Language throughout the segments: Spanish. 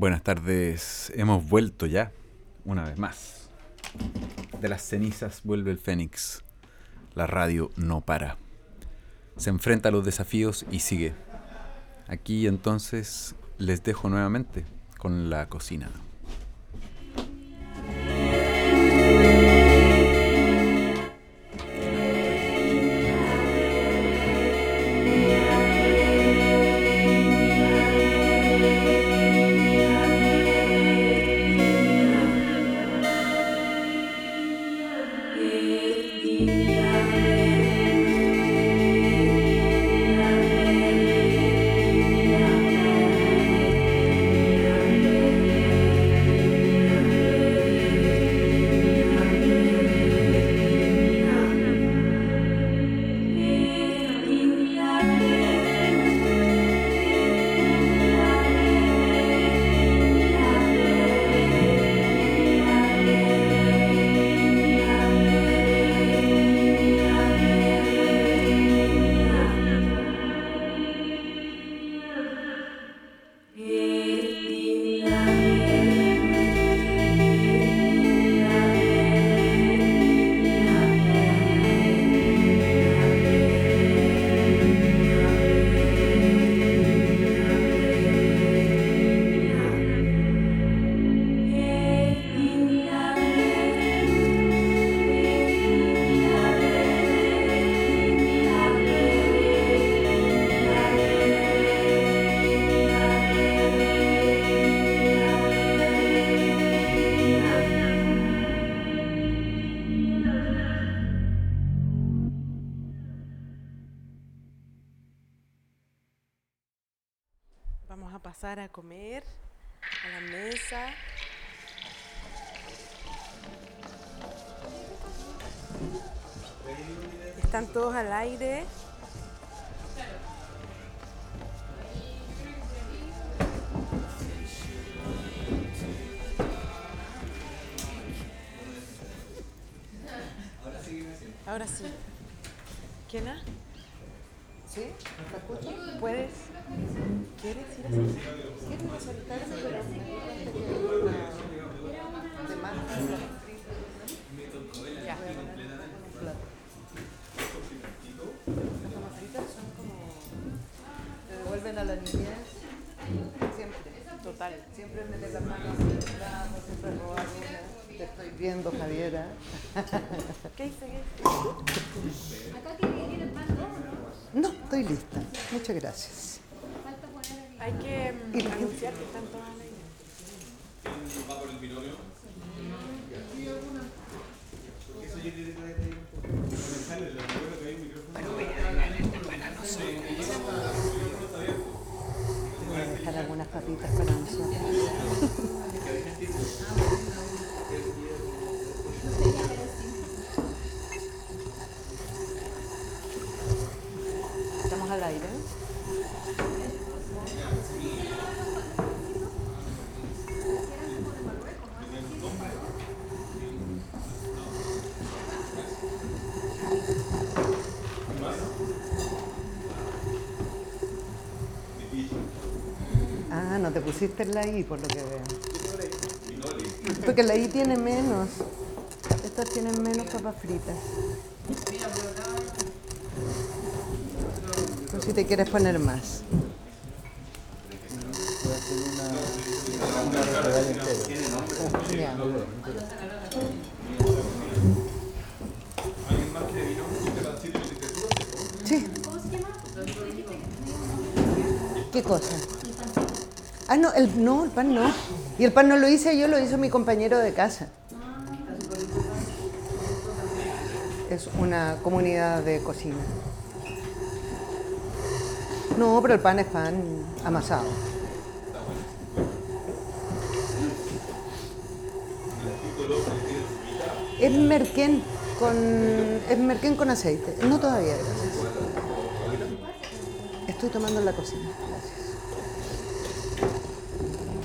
Buenas tardes, hemos vuelto ya, una vez más. De las cenizas vuelve el Fénix. La radio no para. Se enfrenta a los desafíos y sigue. Aquí entonces les dejo nuevamente con la cocina. Vamos a pasar a comer a la mesa. Están todos al aire. Ahora sí. ¿Quién? ¿Sí? ¿Me escuchas? ¿Puedes? ¿Quieres ir? ¿Quieres? Pero me de las. Las son como... Siempre. Total. Siempre las en el plato, siempre. Te estoy viendo, Javiera. ¿Qué hice? Acá ¿no? No, estoy lista. Muchas gracias. El Hay que mm, anunciar que están todas al aire. Voy a dejar algunas papitas para nosotros. Estamos al aire. Ah, no te pusiste la I por lo que veo. Porque la I tiene menos. Estas tienen menos papas fritas. Si te quieres poner más. Sí. ¿Qué cosa? Ah, no, el, no, el pan no. Y el pan no lo hice yo, lo hizo mi compañero de casa. Es una comunidad de cocina. No, pero el pan es pan amasado. Es merquén con, es merquén con aceite. No todavía, gracias. Estoy tomando en la cocina. Gracias.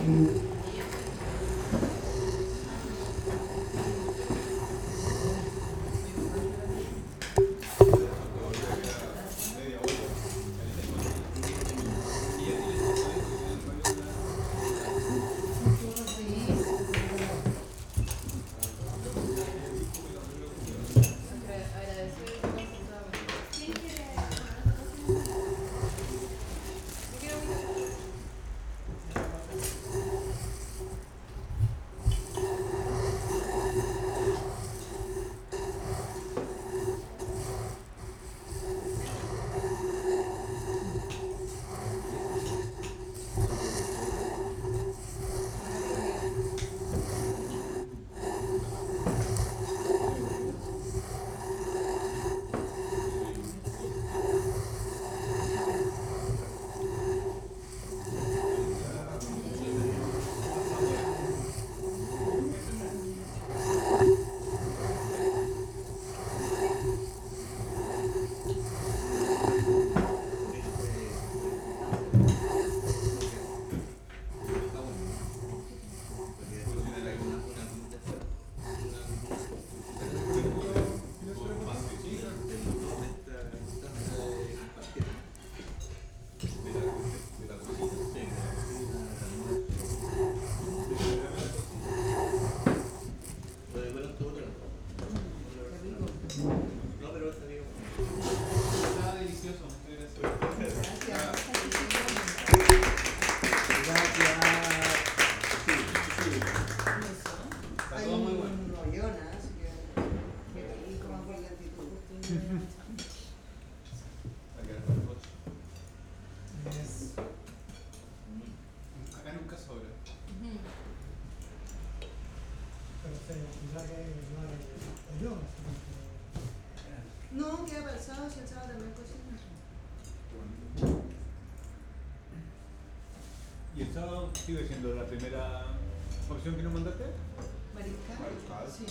Mm-hmm. Sigue siendo la primera opción que nos mandaste? Mariscal. Mariscal. Sí.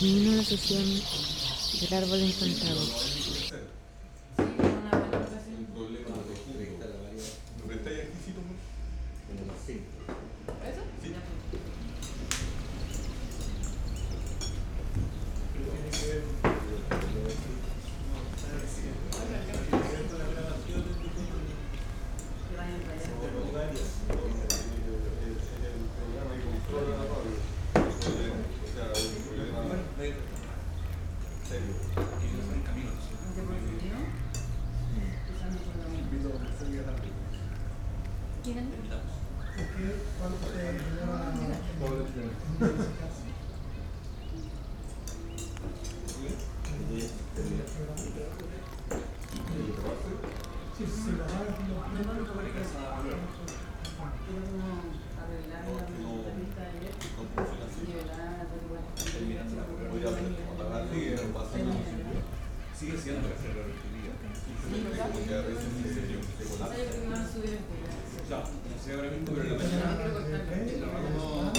Termino la sesión del árbol encantado. sigue siendo la a que colapso. Ya, no.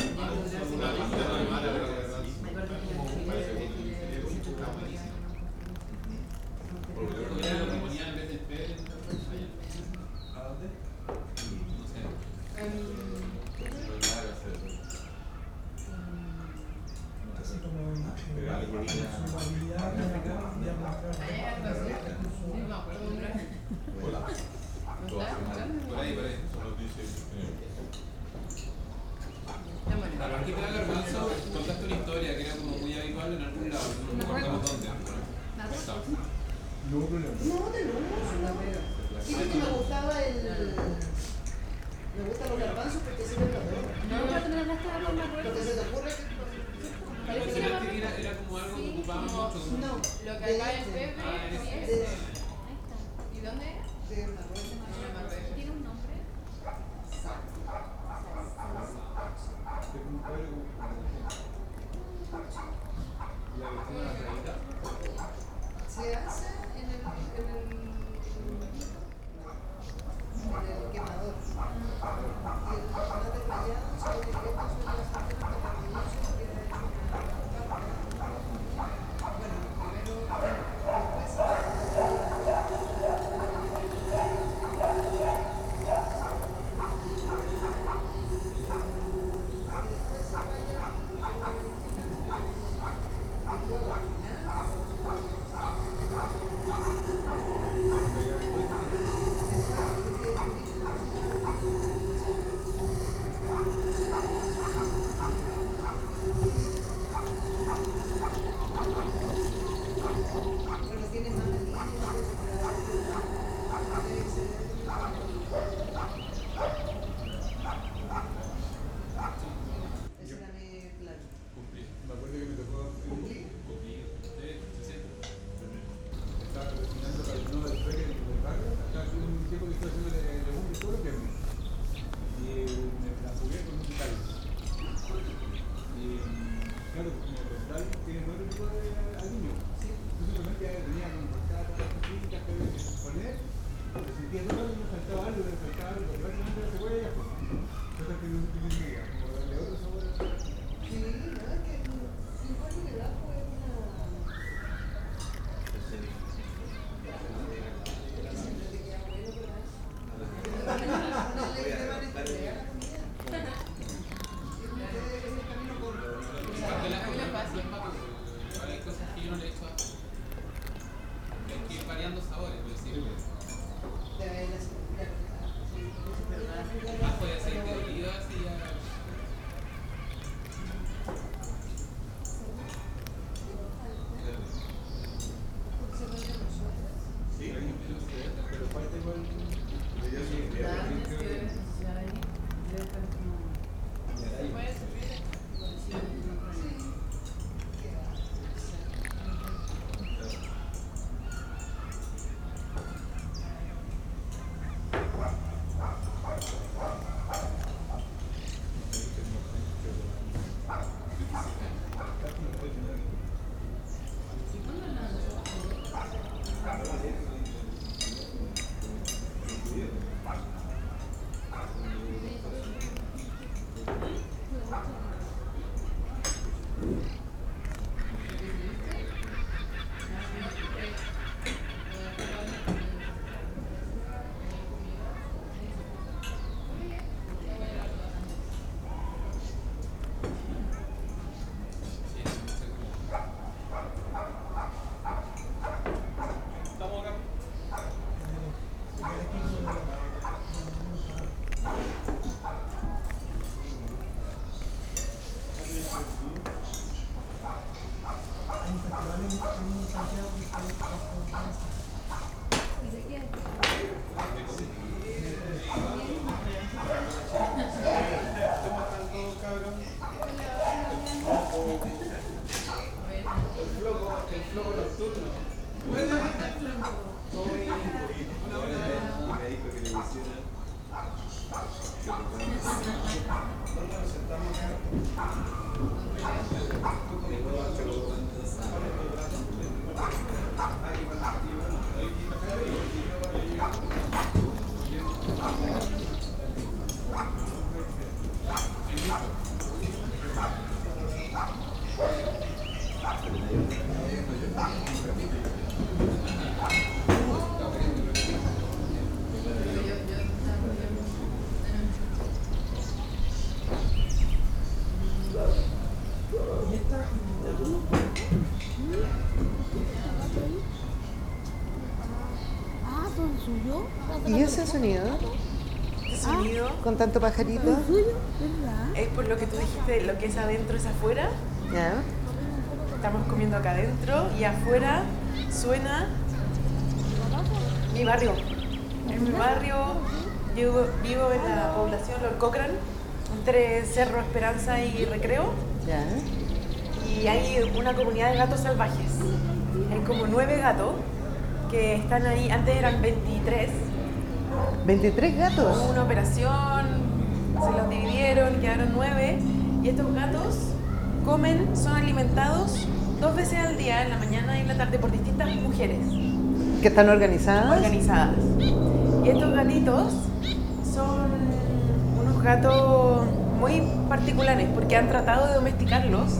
Sonido? Ah. Este sonido Con tanto pajarito. es por lo que tú dijiste, lo que es adentro es afuera. Ya. Estamos comiendo acá adentro y afuera suena mi barrio. En mi barrio yo vivo en la población Lord Cochrane, entre Cerro Esperanza y Recreo, Ya. y hay una comunidad de gatos salvajes. Hay como nueve gatos que están ahí, antes eran 23, 23 gatos. Hubo una operación, se los dividieron, quedaron nueve. Y estos gatos comen, son alimentados dos veces al día, en la mañana y en la tarde, por distintas mujeres Que están organizadas. organizadas. Y estos gatitos son unos gatos muy particulares porque han tratado de domesticarlos.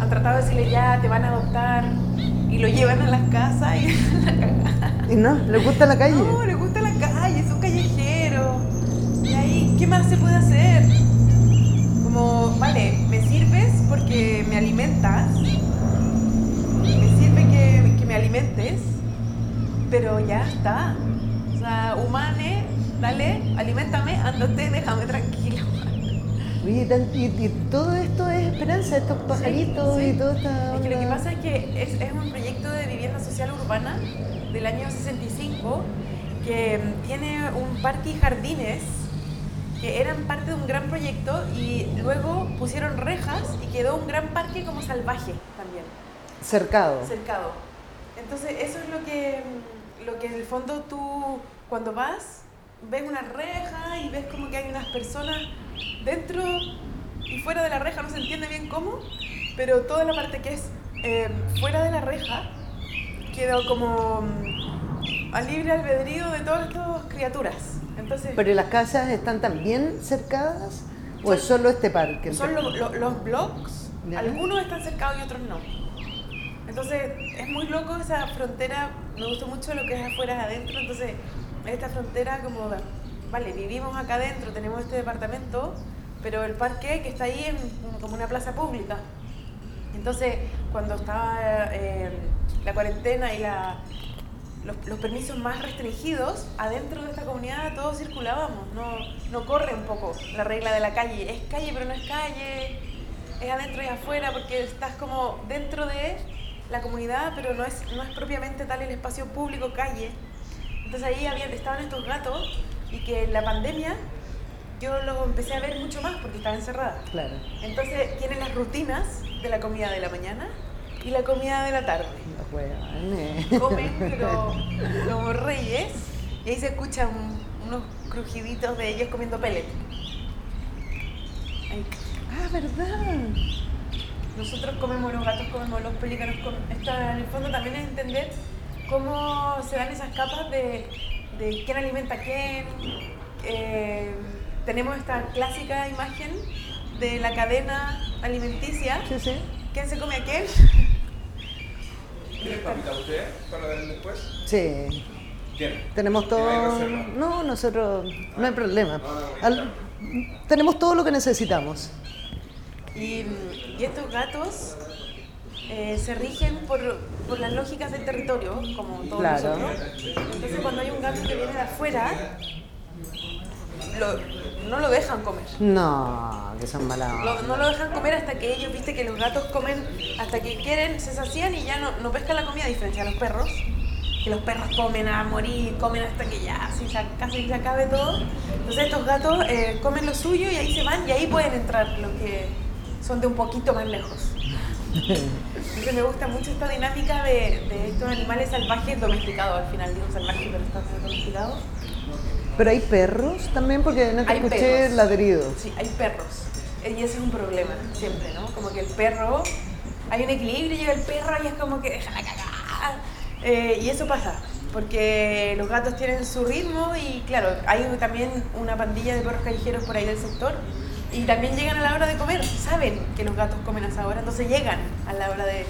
Han tratado de decirle ya, te van a adoptar. Y lo llevan a las casas y Y no, les gusta la calle. No, le gusta ¿qué más se puede hacer? Como, vale, me sirves porque me alimentas. Me sirve que, que me alimentes, pero ya está. O sea, humane, dale, alimentame, ándate, déjame tranquilo. Y, y todo esto es esperanza, estos pajaritos sí. y todo esta. Es que lo que pasa es que es, es un proyecto de vivienda social urbana del año 65 que tiene un parque y jardines que eran parte de un gran proyecto y luego pusieron rejas y quedó un gran parque como salvaje también, Cercado. cercado. Entonces eso es lo que, lo que en el fondo tú cuando vas ves una reja y ves como que hay unas personas dentro y fuera de la reja, no se entiende bien cómo, pero toda la parte que es eh, fuera de la reja quedó como mm, a libre albedrío de todas estas criaturas. Entonces, Pero las casas están también cercadas o es solo este parque? son lo- lo- los blocks, Ya. algunos están cercados y otros no. Entonces, es muy loco esa frontera, me gustó mucho lo que es afuera y adentro, entonces, esta frontera como, vale, vivimos acá adentro, tenemos este departamento, pero el parque que está ahí es como una plaza pública. Entonces, cuando estaba eh, la cuarentena y la, los, los permisos más restringidos, adentro de esta comunidad todos circulábamos, no, no corre un poco la regla de la calle. Es calle pero no es calle, es adentro y afuera porque estás como dentro de la comunidad pero no es, no es propiamente tal el espacio público calle. Entonces ahí habían, estaban estos gatos y que en la pandemia yo los empecé a ver mucho más porque estaba encerrada. Claro. Entonces tienen las rutinas de la comida de la mañana y la comida de la tarde. Los hueones. Comen, pero como reyes, y ahí se escuchan unos crujiditos de ellos comiendo pellet. Ahí. Ah, ¿verdad? Nosotros comemos, los gatos comemos, los pelícanos comen. Esto en el fondo también es entender cómo se dan esas capas de, de quién alimenta a quién. Eh, tenemos esta clásica imagen de la cadena alimenticia. Sí, sí. ¿Quién se come a quién? ¿Tienen papita usted para dar después? Sí. ¿Quién? Tenemos ¿Tiene todo. No, nosotros. No hay problema. Al- Tenemos todo lo que necesitamos. Y, y estos gatos eh, se rigen por, por las lógicas del territorio, como todos Claro. nosotros. Entonces cuando hay un gato que viene de afuera, lo- no lo dejan comer. No, que son malas. Lo- no lo dejan comer hasta que ellos, viste que los gatos comen hasta que quieren, se sacían y ya no, no pescan la comida, a diferencia de los perros. Que los perros comen a morir, comen hasta que ya se, sa- casi se acabe todo. Entonces estos gatos eh, comen lo suyo y ahí se van y ahí pueden entrar los que son de un poquito más lejos. Entonces me gusta mucho esta dinámica de, de estos animales salvajes domesticados, al final digo salvajes, pero están domesticados. Pero hay perros también, porque no te Hay escuché perros. ladridos. Sí, hay perros. Y ese es un problema, siempre, ¿no? Como que el perro, hay un equilibrio, llega el perro y es como que deja la cagada. Eh, y eso pasa, porque los gatos tienen su ritmo y claro, hay también una pandilla de perros callejeros por ahí del sector. Y también llegan a la hora de comer, saben que los gatos comen a esa hora, entonces llegan a la hora de,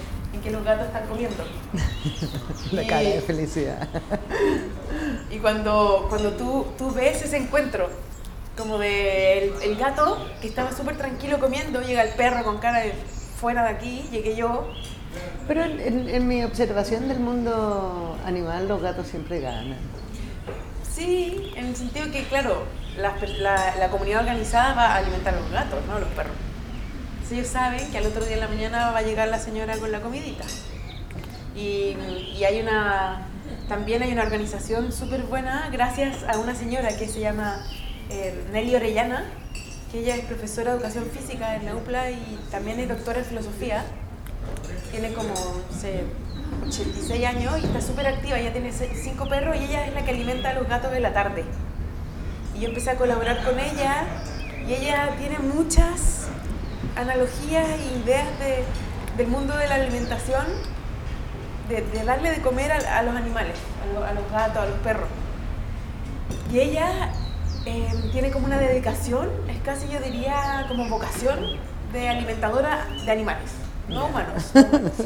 que los gatos están comiendo. La Y- cara de felicidad. Y cuando, cuando tú, tú ves ese encuentro, como de el, el gato que estaba súper tranquilo comiendo, llega el perro con cara de fuera de aquí, llegué yo. Pero en, en- en mi observación del mundo animal, los gatos siempre ganan. Sí, en el sentido que, claro, per- la, la comunidad organizada va a alimentar a los gatos, no a los perros. Entonces ellos saben que al otro día en la mañana va a llegar la señora con la comidita. Y, y hay una, también hay una organización súper buena gracias a una señora que se llama eh, Nelly Orellana, que ella es profesora de educación física en la UPLA y también es doctora en filosofía. Tiene como, no sé, 86 años y está súper activa. Ella tiene cinco perros y ella es la que alimenta a los gatos en la tarde. Y yo empecé a colaborar con ella y ella tiene muchas analogías e ideas de- del mundo de la alimentación, de, de darle de comer a, a los animales, a, lo- a los gatos, a los perros. Y ella eh, tiene como una dedicación, es casi yo diría como vocación de alimentadora de animales, no humanos. no humanos.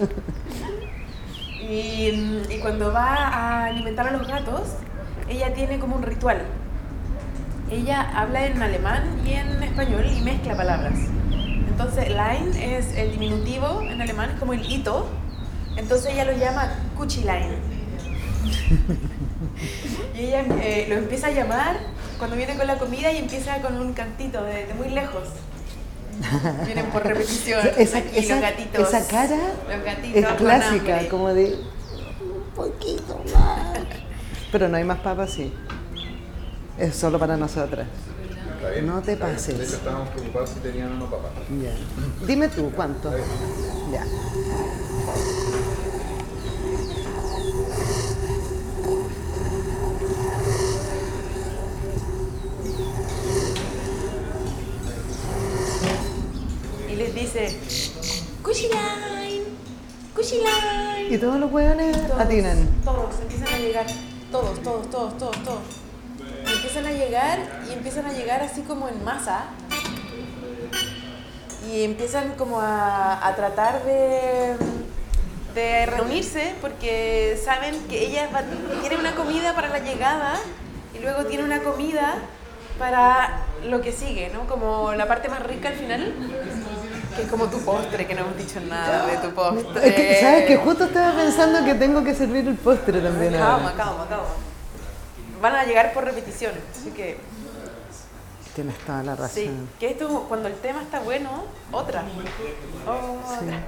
Y, y cuando va a alimentar a los gatos, ella tiene como un ritual. Ella habla en alemán y en español y mezcla palabras. Entonces, Lein es el diminutivo en alemán, es como el hito. Entonces ella lo llama Kuchilein. y ella eh, lo empieza a llamar cuando viene con la comida y empieza con un cantito de, de muy lejos. Vienen por repetición. Esa, aquí esa- los gatitos. esa cara Los gatitos es clásica, como de un poquito más. Pero no hay más papas, sí. Es solo para nosotras. Está bien. No te pases. De hecho, estábamos preocupados si tenían o no papá. Ya. Dime tú, ¿cuánto? Ya. Y les dice, Kushiline, Kushiline. Y todos los hueones atinan. Todos, empiezan a llegar. Todos, todos, todos, todos, todos. Empiezan a llegar y empiezan a llegar así como en masa. Y empiezan como a, a tratar de, de reunirse porque saben que ella va, tiene una comida para la llegada y luego tiene una comida para lo que sigue, ¿no? Como la parte más rica al final, que es como tu postre, que no hemos dicho nada de tu postre. Es que, ¿sabes? Que justo estaba pensando que tengo que servir el postre también Calma, ahora. calma, calma. Van a llegar por repetición, así que Tienes toda la razón. sí. Que esto, cuando el tema está bueno, otra. Otra.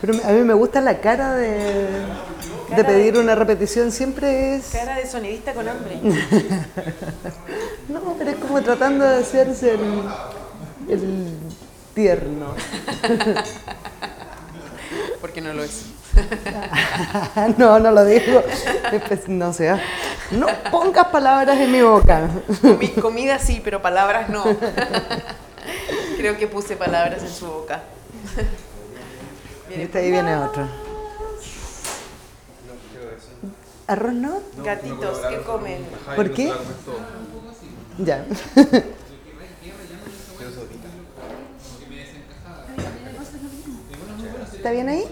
Pero a mí me gusta la cara de, de pedir de- una repetición, siempre es... Cara de sonidista con hambre. No, pero es como tratando de hacerse el, el tierno. Porque no lo es. No, no lo digo. Después, no sé. ah. No pongas palabras en mi boca. Comi- comida sí, pero palabras no. Creo que puse palabras en su boca. Viene Viste, ahí viene otro. ¿Arroz no? Gatitos que comen. ¿Por qué? Ya. ¿Está bien ahí?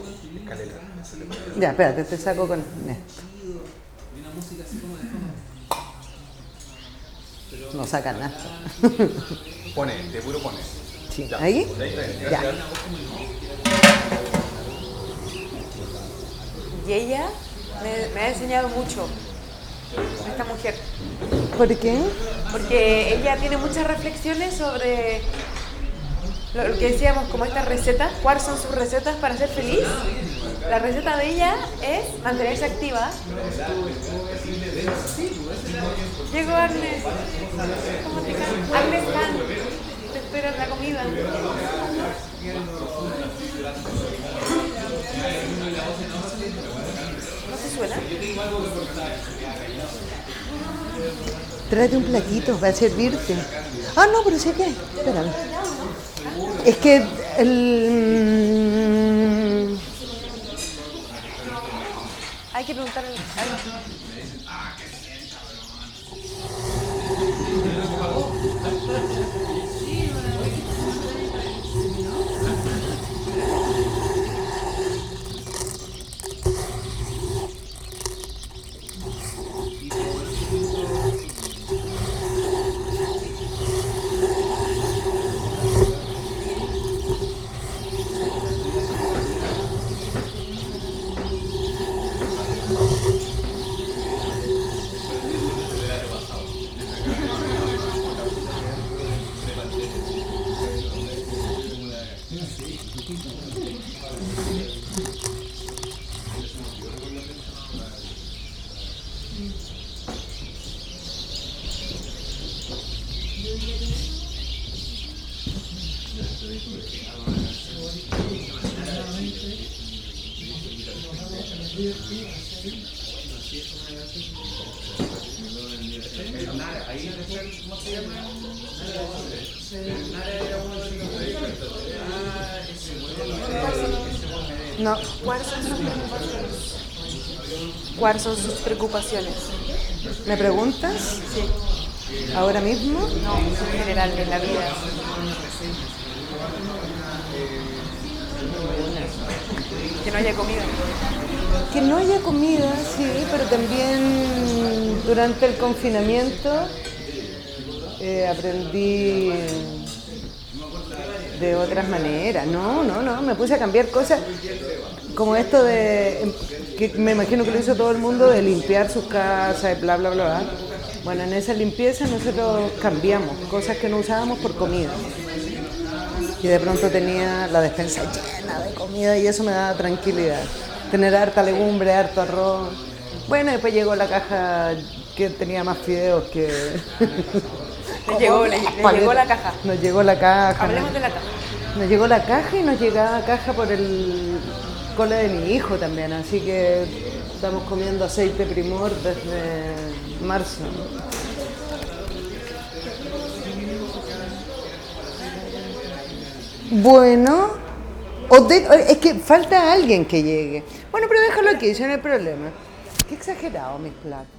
Ya, espérate, te saco con esto. No saca nada. Pone, de puro pone. Sí. ¿Ahí? Ya. Y ella me, me ha enseñado mucho. Esta mujer. ¿Por qué? Porque ella tiene muchas reflexiones sobre lo, que decíamos, como estas recetas, cuáles son sus recetas para ser feliz. La receta de ella es mantenerse activa. Llegó Agnes. ¿Cómo te llamas? Agnes. Te espero en la comida. ¿No te suena? Tráete un platito para servirte. Ah, no, pero sí que. Espérame. Es que el. Hay que preguntarle. ¿Me preguntas? Sí. ¿Ahora mismo? No, en general, en la vida. Que no haya comida. Que no haya comida, sí, pero también durante el confinamiento eh, aprendí de otras maneras. No, no, no, me puse a cambiar cosas como esto de, que me imagino que lo hizo todo el mundo, de limpiar sus casas, bla, bla, bla. bla. Bueno, en esa limpieza nosotros cambiamos cosas que no usábamos por comida. Y de pronto tenía la despensa llena de comida y eso me daba tranquilidad. Tener harta legumbre, harto arroz. Bueno, después llegó la caja que tenía más fideos que... Le llegó, le- le llegó la caja. Nos llegó la caja. Hablemos de la caja. Nos llegó la caja y nos llegaba caja por el cole de mi hijo también, así que estamos comiendo aceite primor desde marzo. Bueno, es que falta alguien que llegue. Bueno, pero déjalo aquí, ese no hay problema. Qué exagerado mis platos.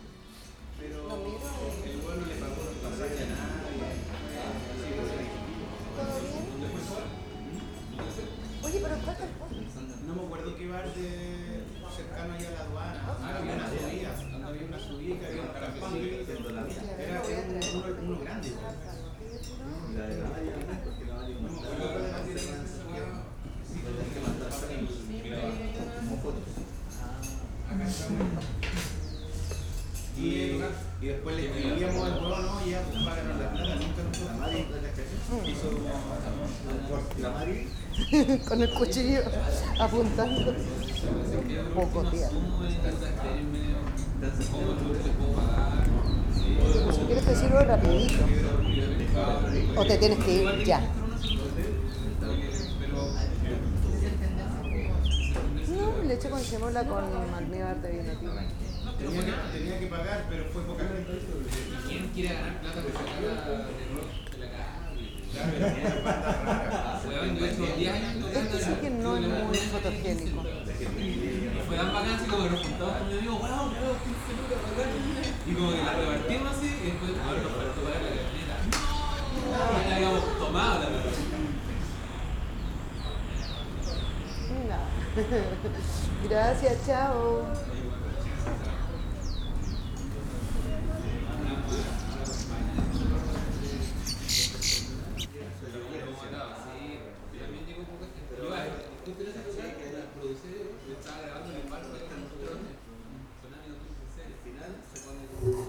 con el cuchillo apuntando. Poco tiempo. Si quieres te sirvo rapidito. O te tienes que ir ya. No, leche con semola con almíbar de vino. Tenía que, tenía que pagar, pero fue poca gente. ¿Quién quiere ganar plata tenía que pagar rara. Weón, yo he hecho 10 años tocando Este sí que no es fotogénico. Fue tan bacán así como que nos juntamos con mi amigo, weón, weón, 15 lucas, bacán. Y como que la repartimos así después, nos faltó pagar la. No, la habíamos. Gracias, chao. Yo, eh, justo en ese lugar, la producé, yo estaba grabando en el bar, pero eran nosotros, sonaba mi 2016, al final se pone como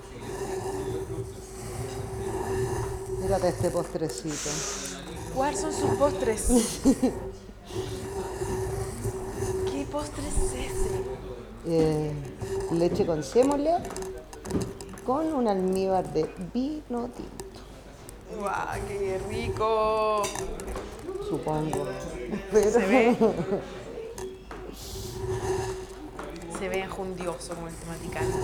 Mírate este postrecito. ¿Cuáles son sus postres? ¿Qué postre es ese? Eh, leche con sémola con un almíbar de vino tinto, ¡Guau, qué rico! supongo. Pero, Se ve. Se ve enjundioso como el tomaticano.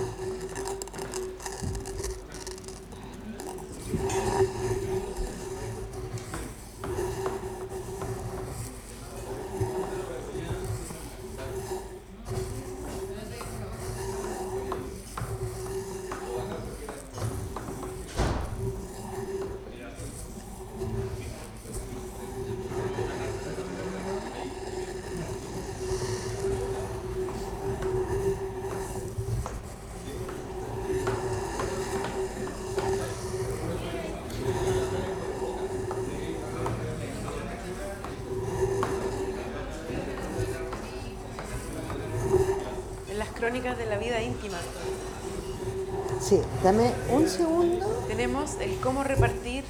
En las crónicas de la vida íntima sí, dame un segundo. tenemos el cómo repartir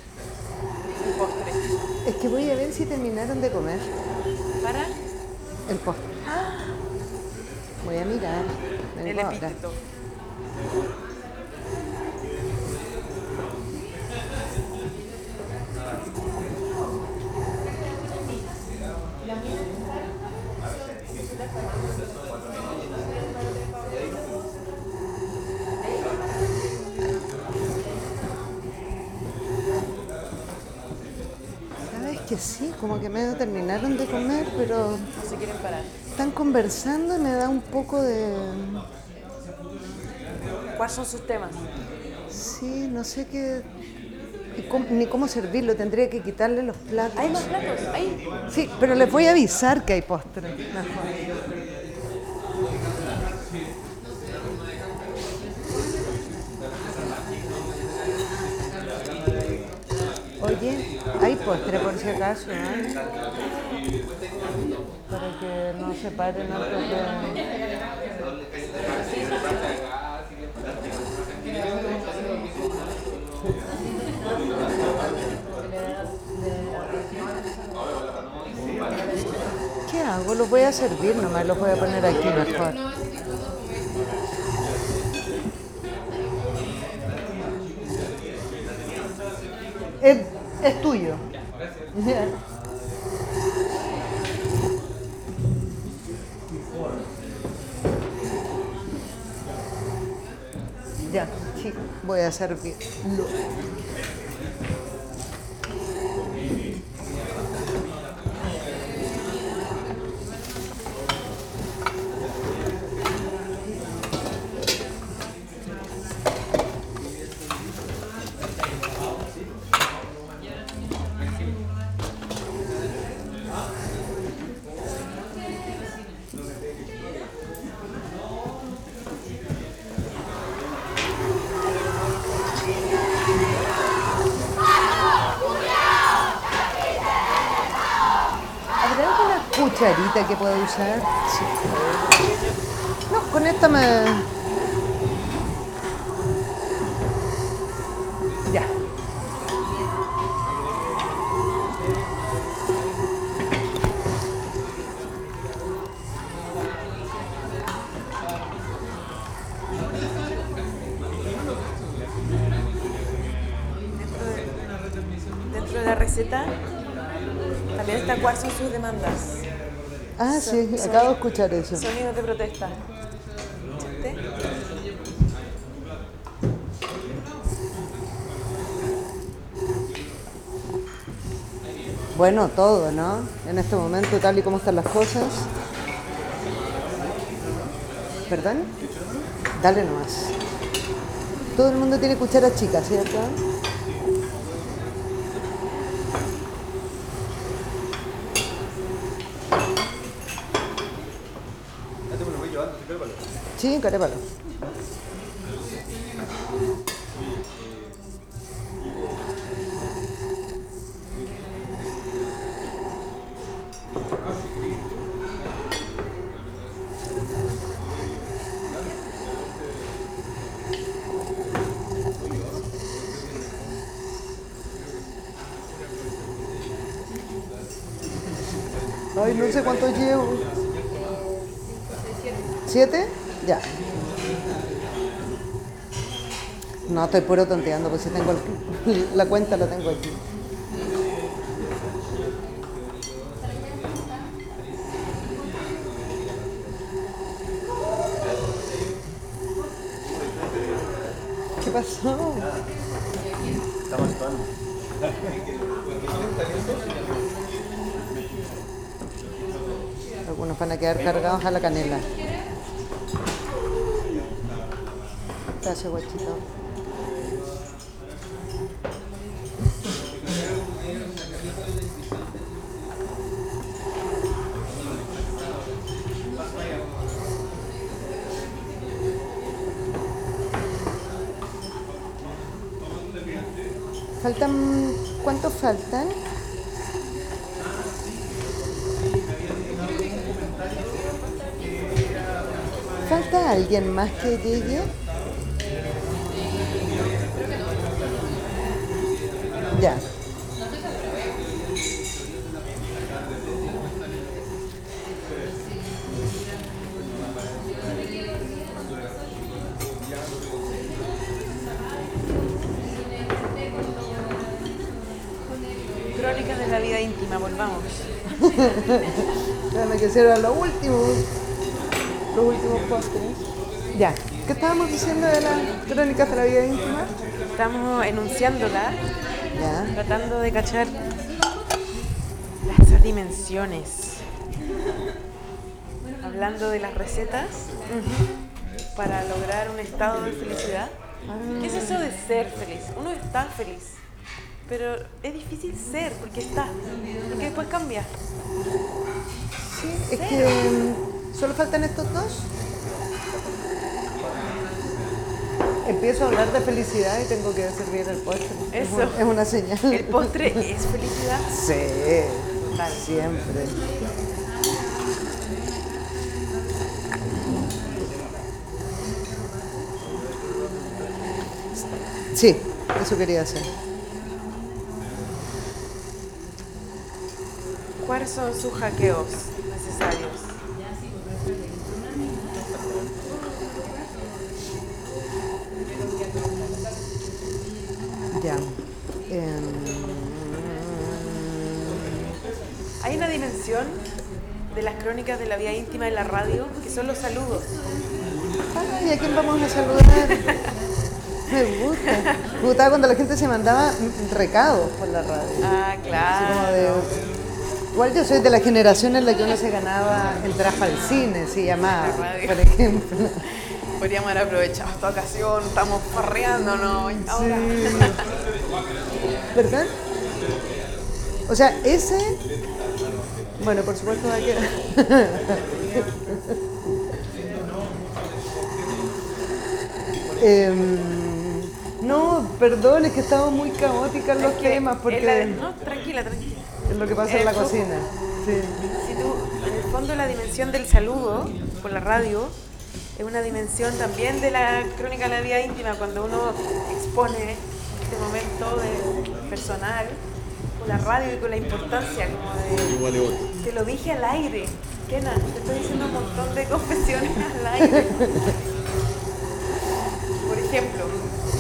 el postre. Es que voy a ver si terminaron de comer Para el postre. Voy a mirar. el vengo ahora. epíteto. Que sí, como que medio terminaron de comer, pero No se quieren parar. están conversando y me da un poco de... ¿Cuáles son sus temas? Sí, no sé qué... ni cómo servirlo, tendría que quitarle los platos. ¿Hay más platos? ¿Hay? Sí, pero les voy a avisar que hay postre. mejor. Oye, hay postre por si acaso, ¿eh? Para que no se paren antes. ¿Qué hago? Los voy a servir nomás, los voy a poner aquí mejor. Es, es tuyo. Ya. Sí, voy a servirlo. Cucharita que pueda usar? No, con esta me... Ya. Dentro de la receta también está cuáles son sus demandas. Ah, sí, acabo de escuchar eso. Sonidos de protesta. Bueno, todo, ¿no? En este momento, tal y como están las cosas. ¿Perdón? Dale nomás. Todo el mundo tiene cuchara chica, ¿cierto? Sí, carépalo. Ay, no sé cuánto llevo. ¿Siete? Ya. No, estoy puro tonteando, pues si tengo el- la cuenta la tengo aquí. ¿Qué pasó? Algunos van a quedar cargados a la canela. Gracias, guachito. Faltan. ¿Cuántos faltan? ¿Falta alguien más que llegue? Ya. Crónicas de la vida íntima, volvamos. Que sea lo último. Los últimos postres. Ya. ¿Qué estábamos diciendo de las crónicas de la vida íntima? Estamos enunciándola, Ya. tratando de cachar dimensiones. Hablando de las recetas para lograr un estado de felicidad. ¿Qué es eso de ser feliz? Uno está feliz, pero es difícil ser porque está, porque después cambia. Es que mm, solo faltan estos dos. Empiezo a hablar de felicidad y tengo que servir el postre. Es Eso. Es una señal. ¿El postre es felicidad? Sí, Total. siempre. Sí, eso quería hacer. ¿Cuáles son sus hackeos necesarios? Ya. Em, Hay una dimensión de las crónicas de la vida íntima en la radio que son los saludos. Ay, ¿a quién vamos a saludar? Me gusta. Me gustaba cuando la gente se mandaba recados por la radio. Ah, Así como claro. de- Igual yo soy de la generación en la que uno se ganaba el traje al cine, se llamaba, por ejemplo. Podríamos haber aprovechado esta ocasión, estamos farreándonos. Ahora. ¿Verdad? O sea, ese... Bueno, por supuesto va a quedar... Em, no, perdón, es que estamos muy caóticas los Es que temas porque la no, tranquila, tranquila. es lo que pasa en la cocina. Sí. Si tú, en el fondo, la dimensión del saludo por la radio es una dimensión también de la crónica de la vida íntima, cuando uno expone este momento de personal con la radio y con la importancia como de... Te lo dije al aire, Kena, te estoy diciendo un montón de confesiones al aire. Por ejemplo,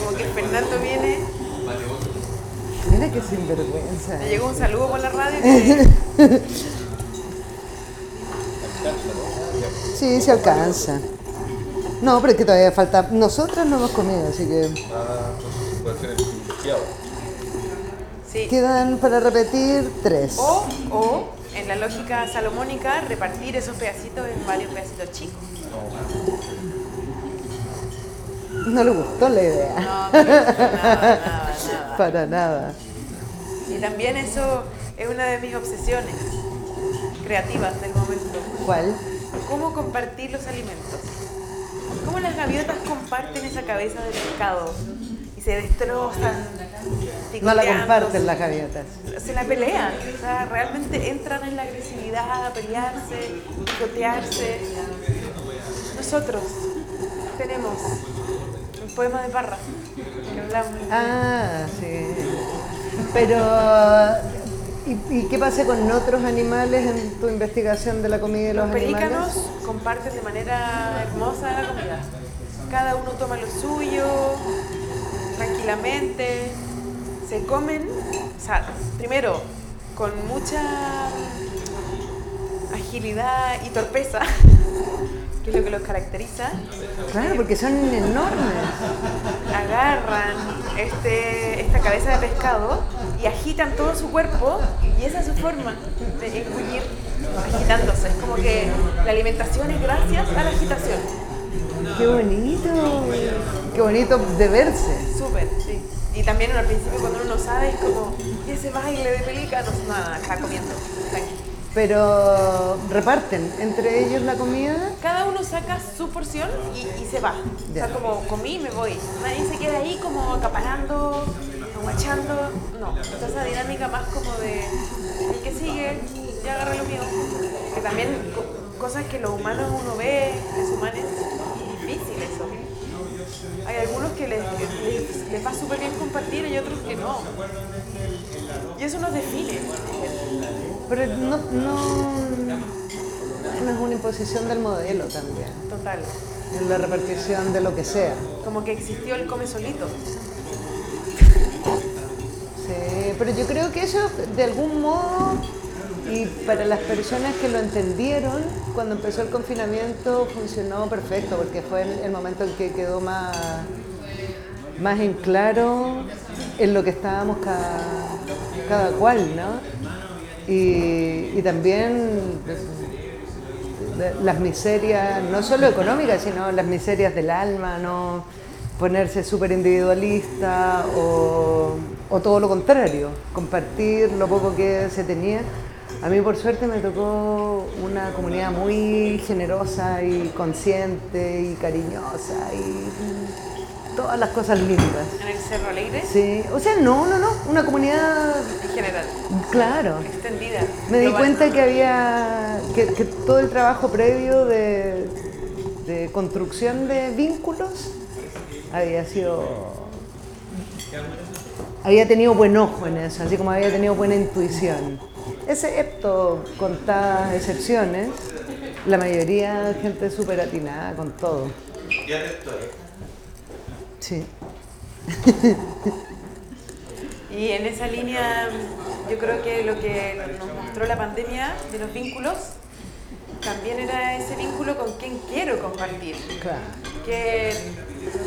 como que Fernando viene, Mira qué sinvergüenza. me llegó un saludo por la radio y que Sí, se alcanza. No, pero es que todavía falta. Nosotras no hemos comido, así que Puede ser privilegiado. sí. quedan para repetir tres. O, o, en la lógica salomónica, repartir esos pedacitos en varios pedacitos chicos. No le gustó la idea. No, nada, nada. Para nada. Y también eso es una de mis obsesiones creativas del momento. ¿Cuál? ¿Cómo compartir los alimentos? ¿Cómo las gaviotas comparten esa cabeza de pescado? Y se destrozan. No la comparten las gaviotas. se la pelean, o sea, realmente entran en la agresividad, a pelearse, picotearse. Nosotros tenemos un poema de Parra que hablamos. Ah, sí. Pero, ¿y, y qué pasa con otros animales en tu investigación de la comida de los, Los animales? pelícanos comparten de manera hermosa la comida. Cada uno toma lo suyo, tranquilamente, se comen, o sea, primero, con mucha agilidad y torpeza, que es lo que los caracteriza, Claro, porque son enormes. agarran este, esta cabeza de pescado y agitan todo su cuerpo y esa es su forma de engullir agitándose. Es como que la alimentación es gracias a la agitación. Qué bonito. Qué bonito de verse. Súper, sí. Y también al principio cuando uno no sabe es como, ¿y ese baile de pelícanos? Nada, está comiendo. tranqui. Pero reparten entre ellos la comida. Cada uno saca su porción y, y se va. O sea, como comí y me voy. Nadie se queda ahí como acaparando, aguachando. No, está esa dinámica más como de el que sigue, ya agarra lo mío. Que también co- cosas que los humanos uno ve, los humanos, es difícil eso. Hay algunos que les, les, les va súper bien compartir y otros que no. Y eso nos define. Pero no, no, no es una imposición del modelo también. Total. En la repartición de lo que sea. Como que existió el come solito. Sí, pero yo creo que eso de algún modo y para las personas que lo entendieron cuando empezó el confinamiento funcionó perfecto porque fue el, momento en que quedó más, más en claro en lo que estábamos cada, cada cual, ¿no? Y, y también las miserias, no solo económicas, sino las miserias del alma, no ponerse súper individualista o, o todo lo contrario, compartir lo poco que se tenía. A mí por suerte me tocó una comunidad muy generosa y consciente y cariñosa y todas las cosas lindas. En el Cerro Alegre, Sí, o sea, no, no, no, una comunidad, en general, claro. extendida. Me di cuenta que había, que, que todo el trabajo previo de, de construcción de vínculos había sido, había tenido buen ojo en eso, así como había tenido buena intuición. Excepto contadas excepciones, la mayoría gente súper atinada con todo. Sí. Y en esa línea, yo creo que lo que nos mostró la pandemia de los vínculos, también era ese vínculo con quien quiero compartir. Claro. Que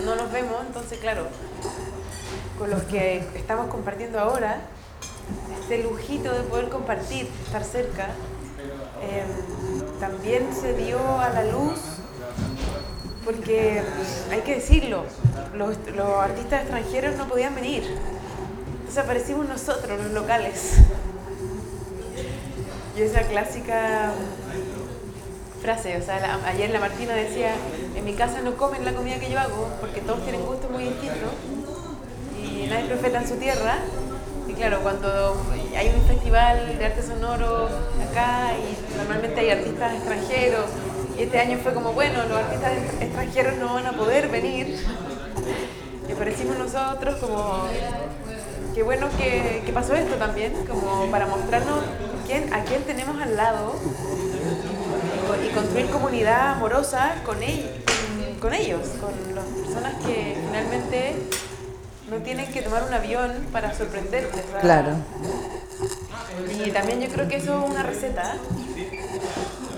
no nos vemos, entonces, claro, con los que estamos compartiendo ahora, este lujito de poder compartir, estar cerca, eh, también se dio a la luz porque hay que decirlo, los, los artistas extranjeros no podían venir. Entonces aparecimos nosotros, los locales. Y esa clásica frase, o sea, ayer la Martina decía, en mi casa no comen la comida que yo hago porque todos tienen gustos muy distintos y nadie profeta en su tierra. Claro, cuando hay un festival de arte sonoro acá y normalmente hay artistas extranjeros y este año fue como, bueno, los artistas extranjeros no van a poder venir. Y aparecimos nosotros como, qué bueno que, pasó esto también, como para mostrarnos a quién tenemos al lado y co- y construir comunidad amorosa con ellos, con las personas que finalmente no tienen que tomar un avión para sorprenderte. sea, Claro. Y también yo creo que eso es una receta,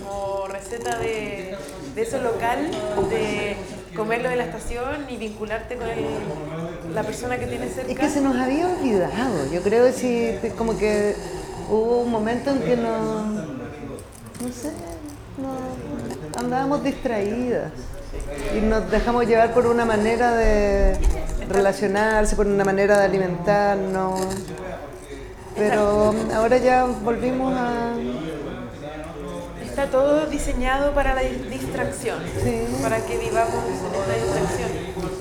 como receta de, de eso local, de comerlo de la estación y vincularte con el- la persona que tienes cerca. Es que se nos había olvidado. Yo creo que sí, como que hubo un momento en que no, no sé, no, andábamos distraídas y nos dejamos llevar por una manera de relacionarse, por una manera de alimentarnos. Pero ahora ya volvimos a... Está todo diseñado para la dis- distracción, Sí. para que vivamos en esta distracción.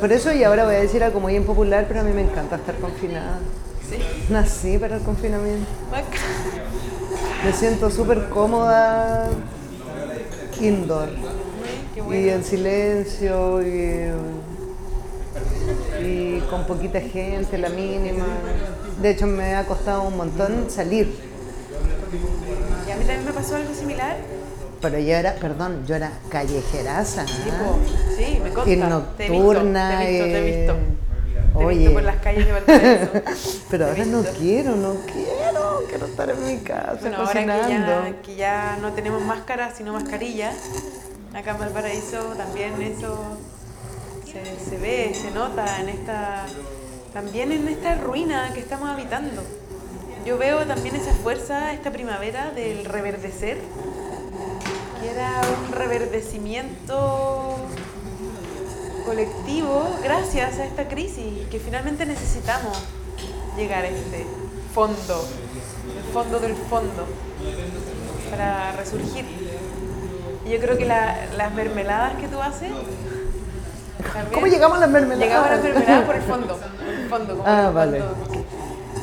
Por eso, y ahora voy a decir algo muy impopular, pero a mí me encanta estar confinada. ¿sí? Nací para el confinamiento. Me siento súper cómoda indoor. Qué Y en silencio y, y con poquita gente, la mínima. De hecho, me ha costado un montón salir. Y a mí también me pasó algo similar. Pero yo era, perdón, yo era callejeraza. ¿ah? Tipo, sí, me consta. Y Te he nocturna. visto, te he visto, te he eh, visto. Te he Oye, visto por las calles de Valparaíso. pero ahora no quiero, no quiero. Quiero estar en mi casa Bueno, ahora que ya, que ya no tenemos máscara, sino mascarilla, acá en Valparaíso también eso se, se ve, se nota en esta, también en esta ruina que estamos habitando. Yo veo también esa fuerza, esta primavera del reverdecer, que era un reverdecimiento colectivo gracias a esta crisis que finalmente necesitamos llegar a este fondo, el fondo del fondo, para resurgir. Yo creo que la- las mermeladas que tú haces... también- ¿Cómo llegamos a las mermeladas? Llegamos a las mermeladas por el fondo, el fondo, como, Ah, el vale. fondo.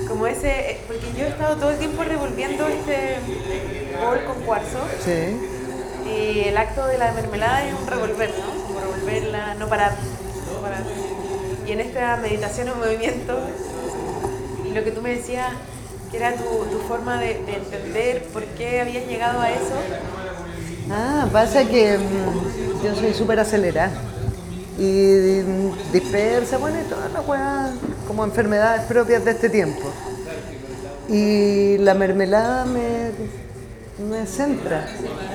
como ese, eh, porque yo he estado todo el tiempo revolviendo este bol con cuarzo Sí. y el acto de la mermelada es un revolver, ¿no? Como revolverla, no parar, no parar. Y en esta meditación en movimiento, y lo que tú me decías, que era tu, tu forma de, de entender por qué habías llegado a eso, Ah, pasa que mm, yo soy súper acelerada y dispersa, bueno, y todas las weas como enfermedades propias de este tiempo. Y la mermelada me, me centra.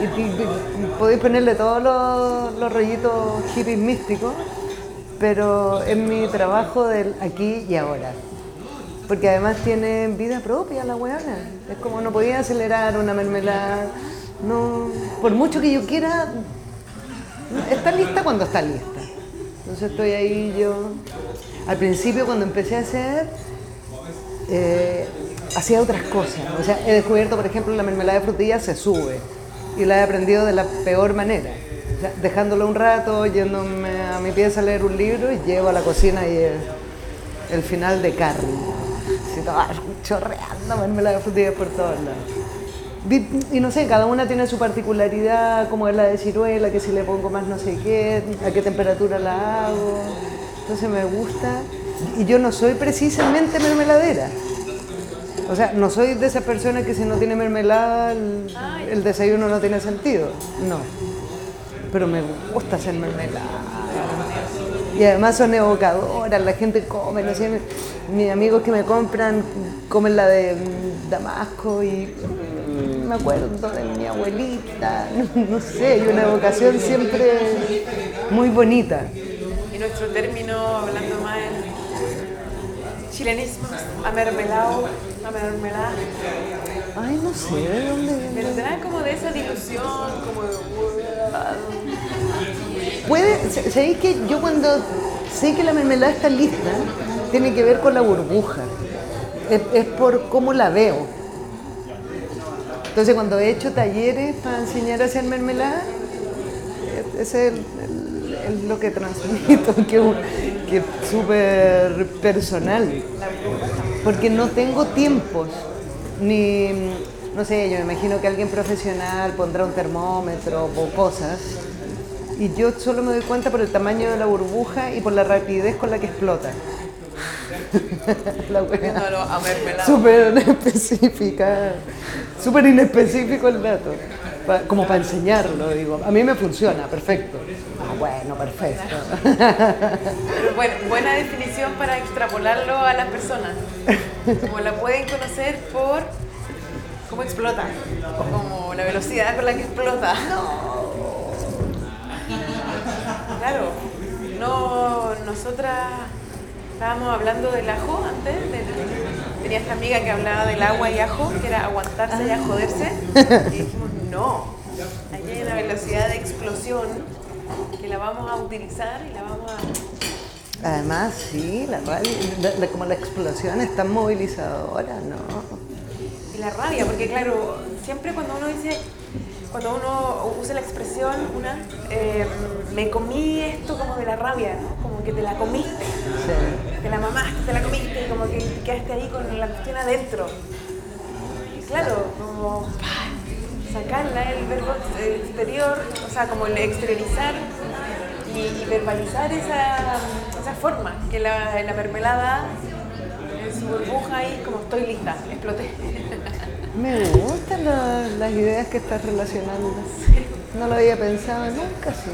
Y, podéis ponerle todos los, los rollitos hippies místicos, pero es mi trabajo del aquí y ahora. porque además tiene vida propia la weona. Es como no podía acelerar una mermelada. No, por mucho que yo quiera, está lista cuando está lista. Entonces estoy ahí yo. Al principio cuando empecé a hacer, eh, hacía otras cosas. O sea, he descubierto, por ejemplo, la mermelada de frutilla se sube. Y la he aprendido de la peor manera. Dejándolo un rato, yéndome a mi pieza a leer un libro y llego a la cocina y el, final de Carrie. Así todo chorreando mermelada de frutilla por todos lados. Y no sé, cada una tiene su particularidad, como es la de ciruela, que si le pongo más no sé qué, a qué temperatura la hago. Entonces me gusta. Y yo no soy precisamente mermeladera. O sea, no soy de esas personas que si no tiene mermelada el, desayuno no tiene sentido. No. Pero me gusta hacer mermelada. Y además son evocadoras, la gente come, no sé, mi- mis amigos que me compran comen la de Damasco y me acuerdo de mi abuelita, no sé, hay una evocación siempre muy bonita. Y nuestro término, hablando más en chilenismos, amermelado, amermelada, Ay, no sé, ¿de dónde vendrá como de esa dilución, como de... Puede, sa- ¿sabéis que yo cuando sé que la mermelada está lista, tiene que ver con la burbuja? Es, es por cómo la veo. Entonces cuando he hecho talleres para enseñar a hacer mermelada, es- ese es, lo que transmito, que que es súper personal. Porque no tengo tiempos, ni, no sé, yo me imagino que alguien profesional pondrá un termómetro o cosas, y yo solo me doy cuenta por el tamaño de la burbuja y por la rapidez con la que explota. La wea. Viéndolo a mermelada. Súper específica, súper inespecífico el dato, pa- como para enseñarlo, digo. A mí me funciona, perfecto. Ah, bueno, perfecto. Pero bueno, buena definición para extrapolarlo a las personas. Como la pueden conocer por cómo explota, como la velocidad con la que explota. Claro, no, nosotras estábamos hablando del ajo antes, de- tenía esta amiga que hablaba del agua y ajo, que era aguantarse y a joderse, y dijimos, no, aquí hay una velocidad de explosión que la vamos a utilizar y la vamos a... Además, sí, la radio, la- la- como la explosión es tan movilizadora, ¿no? Y la rabia, porque claro, siempre cuando uno dice, cuando uno usa la expresión, una, eh, me comí esto como de la rabia, ¿no? Como que te la comiste, Sí. te la mamaste, te la comiste, y como que te quedaste ahí con la cuestión adentro. Y claro, como sacarla, el verbo exterior, o sea, como el exteriorizar y, y verbalizar esa, esa forma, que la, la mermelada en su burbuja ahí, como estoy lista, exploté. Me gustan la- las ideas que estás relacionando. No lo había pensado nunca, sí.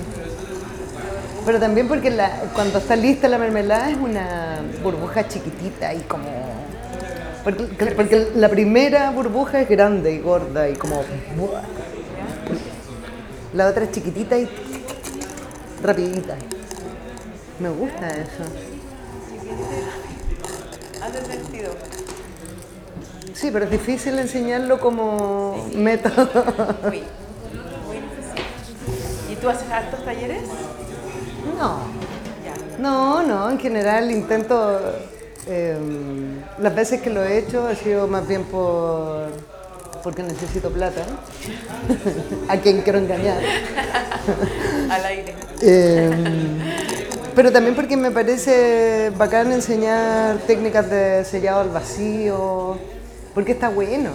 Pero también porque cuando está lista la mermelada es una burbuja chiquitita y como... Porque, porque la primera burbuja es grande y gorda y como... La otra es chiquitita y rapidita. Me gusta eso. Hace sentido. Sí, pero es difícil enseñarlo como método. Muy difícil. ¿Y tú haces hartos talleres? No, Ya. no, no, en general intento, eh, las veces que lo he hecho ha sido más bien por, porque necesito plata, a quien quiero engañar. Al aire. Eh, pero también porque me parece bacán enseñar técnicas de sellado al vacío, porque está bueno.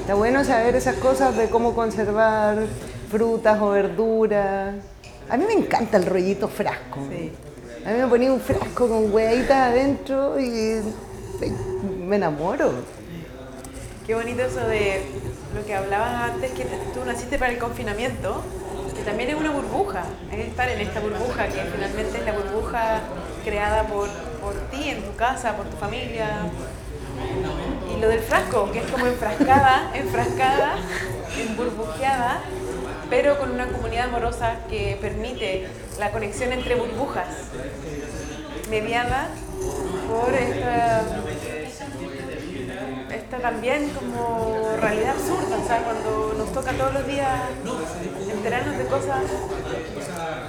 Está bueno saber esas cosas de cómo conservar frutas o verduras. A mí me encanta el rollito frasco. A mí me ponía un frasco con hueaditas adentro y me enamoro. Qué bonito eso de lo que hablabas antes, que tú naciste para el confinamiento, que también es una burbuja, es estar en esta burbuja, que finalmente es la burbuja creada por, por ti, en tu casa, por tu familia. Lo del frasco, que es como enfrascada, enfrascada, emburbujeada, pero con una comunidad amorosa que permite la conexión entre burbujas, mediada por esta esta también como realidad absurda, o sea, cuando nos toca todos los días enterarnos de cosas.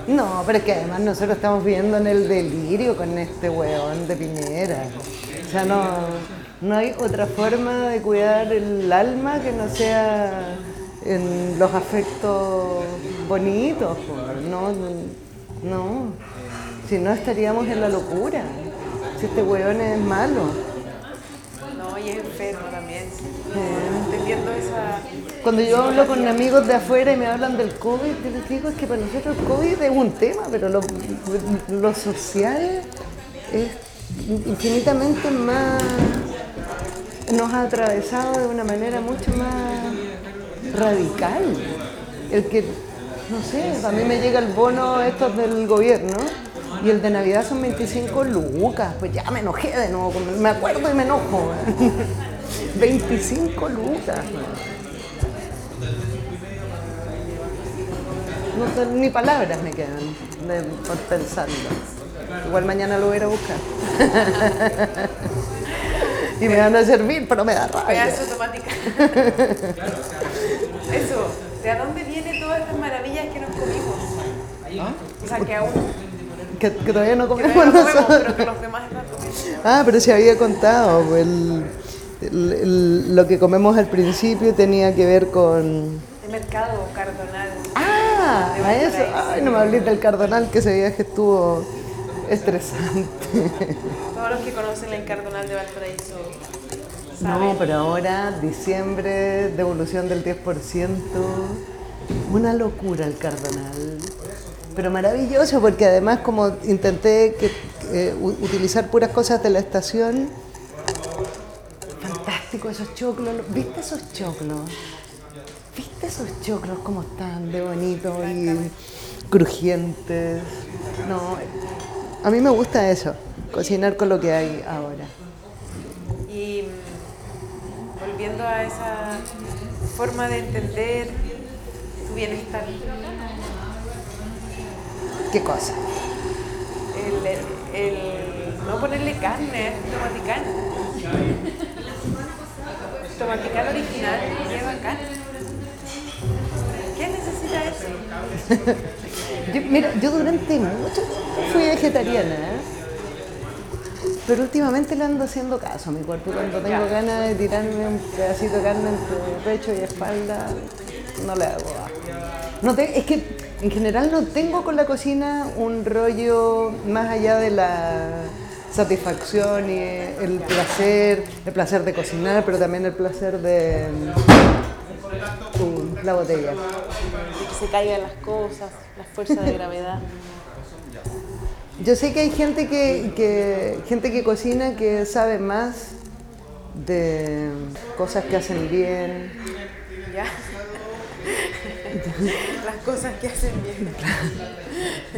No, pero es que además nosotros estamos viviendo en el delirio con este weón de Piñera. O sea, no, no hay otra forma de cuidar el alma que no sea en los afectos bonitos. No, no. Si no estaríamos en la locura. Si este weón es malo. No, y es enfermo también. Entendiendo esa. Cuando yo hablo con amigos de afuera y me hablan del COVID, yo les digo es que para nosotros el COVID es un tema, pero lo, lo social es infinitamente más, nos ha atravesado de una manera mucho más radical. El que, no sé, a mí me llega el bono estos del gobierno y el de Navidad son 25 lucas, pues ya me enojé de nuevo, me acuerdo y me enojo. 25 lucas. No ni palabras me quedan de- por pensarlo. Igual mañana lo voy a ir a buscar. y me van a servir, pero me da rabia. Pedazo automática. Eso, ¿de a dónde vienen todas estas maravillas que nos comimos? O sea, que aún Que, que todavía no que comemos todavía no comemos, nosotros. pero que los demás están comiendo. Ah, pero se había contado. pues, el- el- el- lo que comemos al principio tenía que ver con... El mercado cardonal. Ah, a eso. Ay, no me hables del cardonal, que ese viaje estuvo estresante. Todos los que conocen el cardonal de Valparaíso No, pero ahora, diciembre, devolución del 10%. Una locura el cardonal. Pero maravilloso, porque además como intenté que, eh, utilizar puras cosas de la estación, fantástico esos choclos. ¿Viste esos choclos? ¿Viste esos choclos cómo están de bonitos y crujientes? No, a mí me gusta eso, cocinar con lo que hay ahora. Y volviendo a esa forma de entender tu bienestar, ¿Qué cosa? el, el no ponerle carne, es tomaticán. Tomaticán original lleva carne. ¿Qué necesita eso? Yo, mira, yo durante mucho tiempo fui vegetariana, ¿eh? pero últimamente le ando haciendo caso a mi cuerpo. Cuando tengo ganas de tirarme un pedacito de carne entre pecho y espalda, no le hago. asco. No te- es que en general no tengo con la cocina un rollo más allá de la satisfacción y el placer, el placer de cocinar, pero también el placer de uh, la botella. De que se caigan las cosas, la fuerza de gravedad. Yo sé que hay gente que, que- gente que cocina que sabe más de cosas que hacen bien. ¿Ya? Las cosas que hacen bien.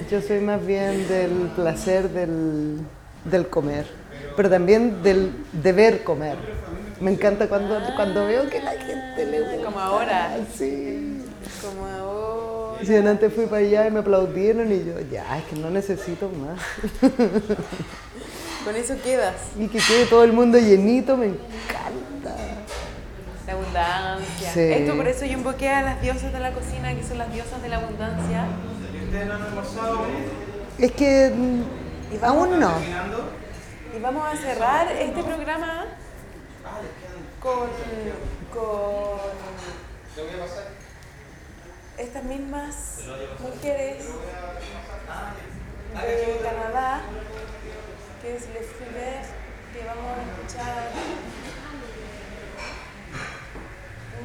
Yo soy más bien del placer del, del comer, pero también del deber comer. Me encanta cuando, cuando veo que la gente le gusta. Como ahora. Sí. Como ahora. Si antes fui para allá y me aplaudieron y yo, ya, es que no necesito más. Con eso quedas. Y que quede todo el mundo llenito, me encanta. La abundancia. Sí. Esto por eso yo invoqué a las diosas de la cocina, que son las diosas de la abundancia. Es que mm, aún no. Y vamos a cerrar este programa con, con estas mismas mujeres de Canadá, que es Le Foulet, que vamos a escuchar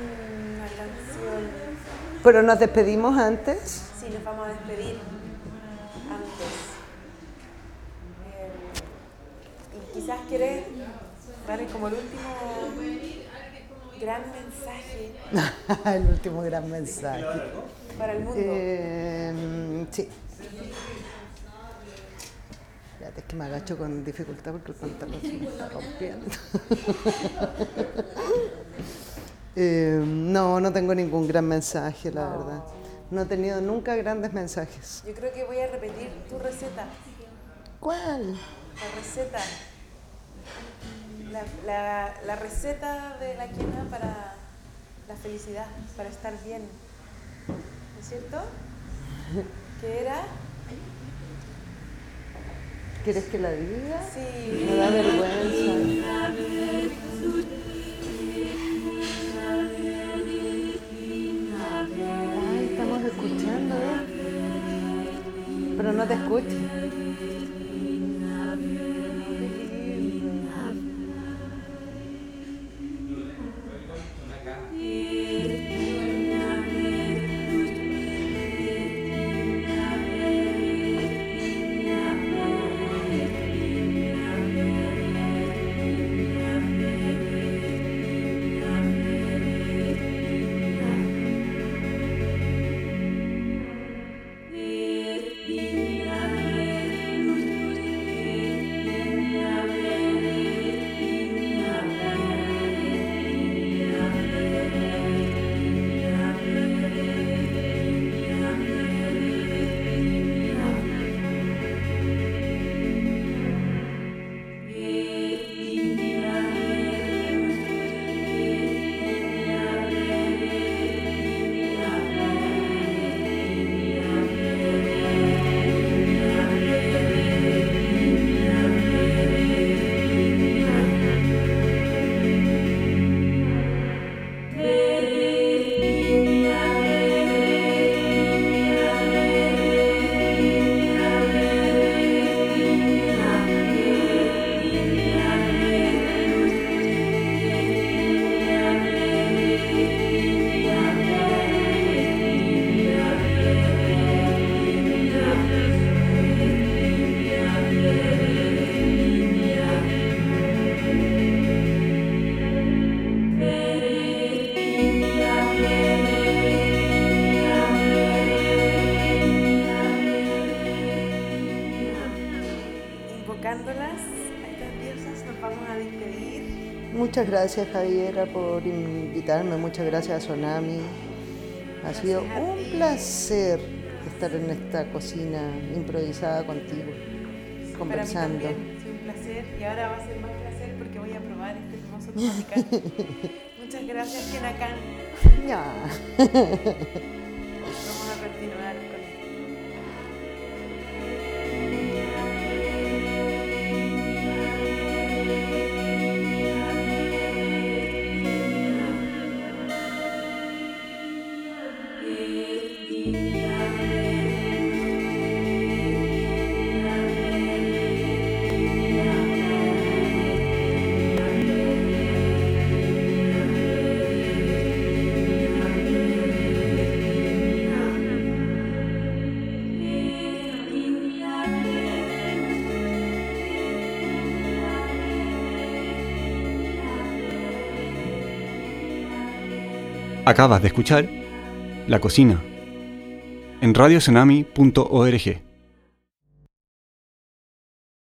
una canción. Pero nos despedimos antes. Sí, nos vamos a despedir antes. Eh, y quizás querés como el último gran mensaje el último gran mensaje. para el mundo. Eh, sí. Espérate, es que me agacho con dificultad porque el pantalón se me está rompiendo. Eh, no, no tengo ningún gran mensaje, la verdad. No he tenido nunca grandes mensajes. Yo creo que voy a repetir tu receta. ¿Cuál? La receta la, la, la receta de la quena para la felicidad, para estar bien. ¿No es cierto? ¿Qué era? ¿Quieres que la diga? Sí. Me da vergüenza. Ay, estamos escuchando, ¿eh? Pero no te escucho. Hey. Muchas gracias Javiera por invitarme, muchas gracias a Sonami. Ha sido un placer estar en esta cocina improvisada contigo, conversando. Para mí también, fue un placer y ahora va a ser más placer porque voy a probar este hermoso tropical. Muchas gracias, Kenakan. Ya. Vamos a continuar con Acabas de escuchar La Cocina en radiosonami.org.